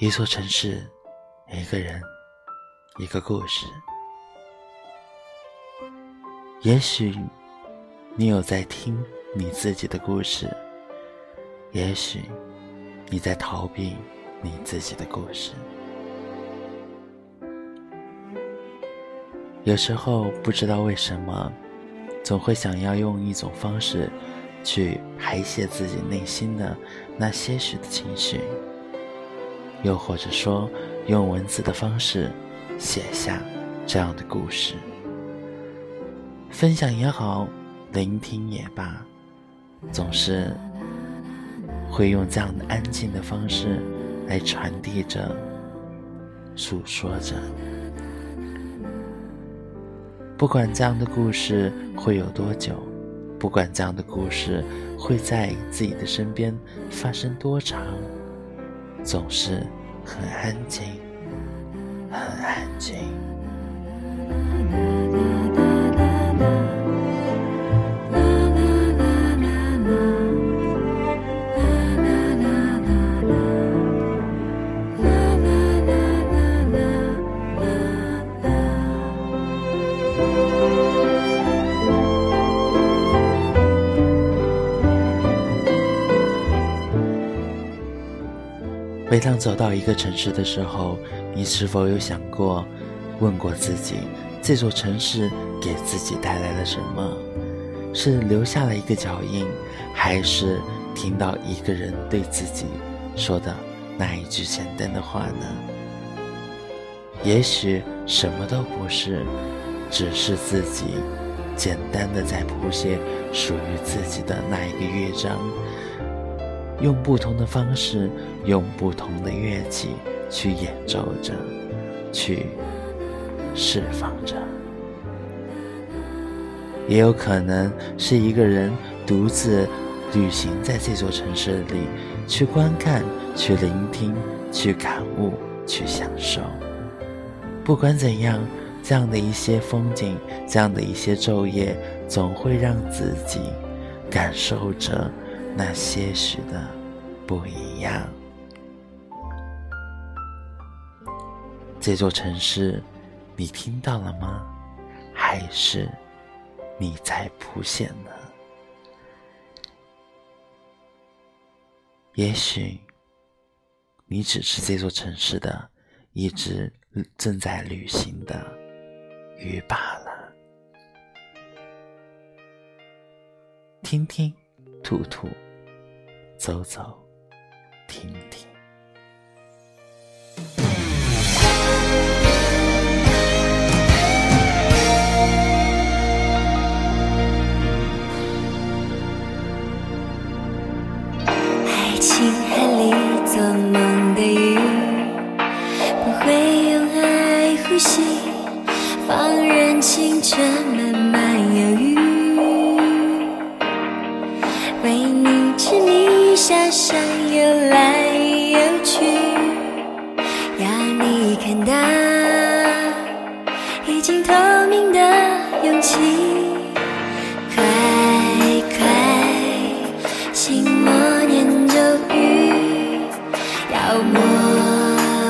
一座城市，一个人，一个故事。也许你有在听你自己的故事，也许你在逃避你自己的故事。有时候不知道为什么，总会想要用一种方式去排泄自己内心的那些许的情绪。又或者说，用文字的方式写下这样的故事，分享也好，聆听也罢，总是会用这样的安静的方式来传递着、诉说着。不管这样的故事会有多久，不管这样的故事会在自己的身边发生多长。总是很安静，很安静。每当走到一个城市的时候，你是否有想过、问过自己，这座城市给自己带来了什么？是留下了一个脚印，还是听到一个人对自己说的那一句简单的话呢？也许什么都不是，只是自己简单的在谱写属于自己的那一个乐章。用不同的方式，用不同的乐器去演奏着，去释放着。也有可能是一个人独自旅行在这座城市里，去观看，去聆听，去感悟，去享受。不管怎样，这样的一些风景，这样的一些昼夜，总会让自己感受着。那些许的不一样。这座城市，你听到了吗？还是你在谱写呢？也许你只是这座城市的一只正在旅行的鱼罢了。听听。吐吐，走走，听听。爱情海里做梦的鱼，不会用爱呼吸，放任青春慢慢忧郁。为你遐想游来游去，要你看到已经透明的勇气。快快，心默念咒语，要模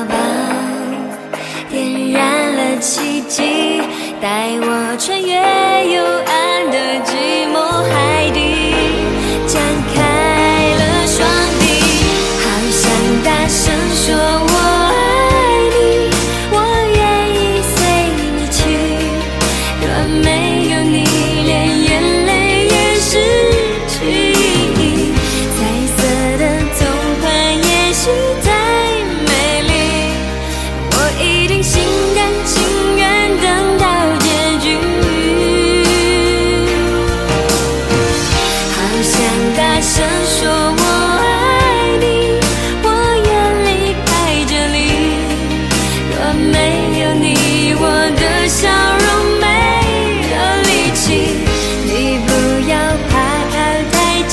仿，点燃了奇迹，带我穿越幽暗的想说我爱你我愿离开这里若没有你我的笑容没有力气你不要怕靠太近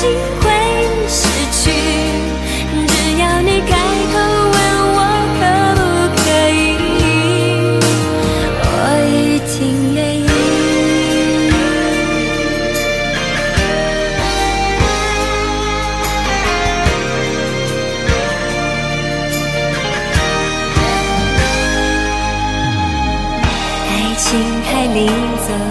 你走。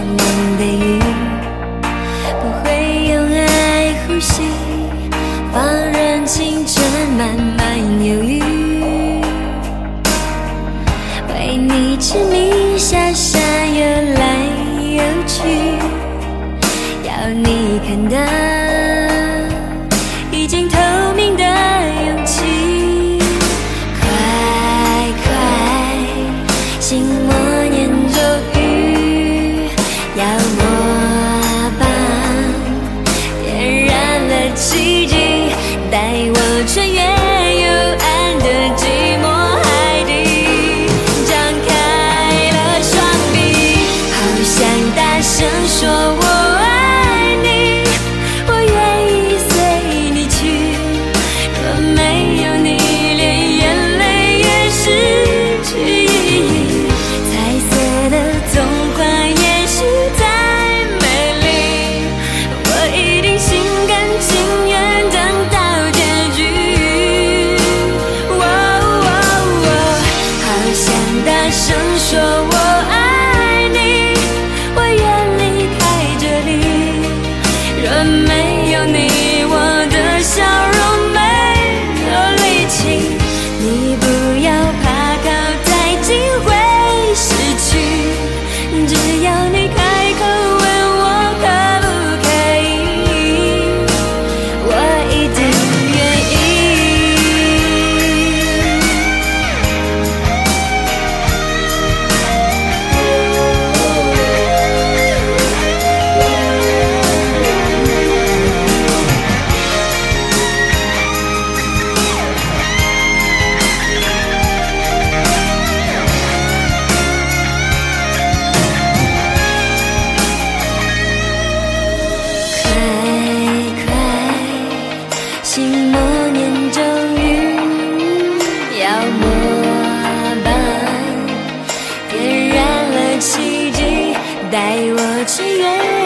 寂寞年终于要末班点燃了奇迹带我去远。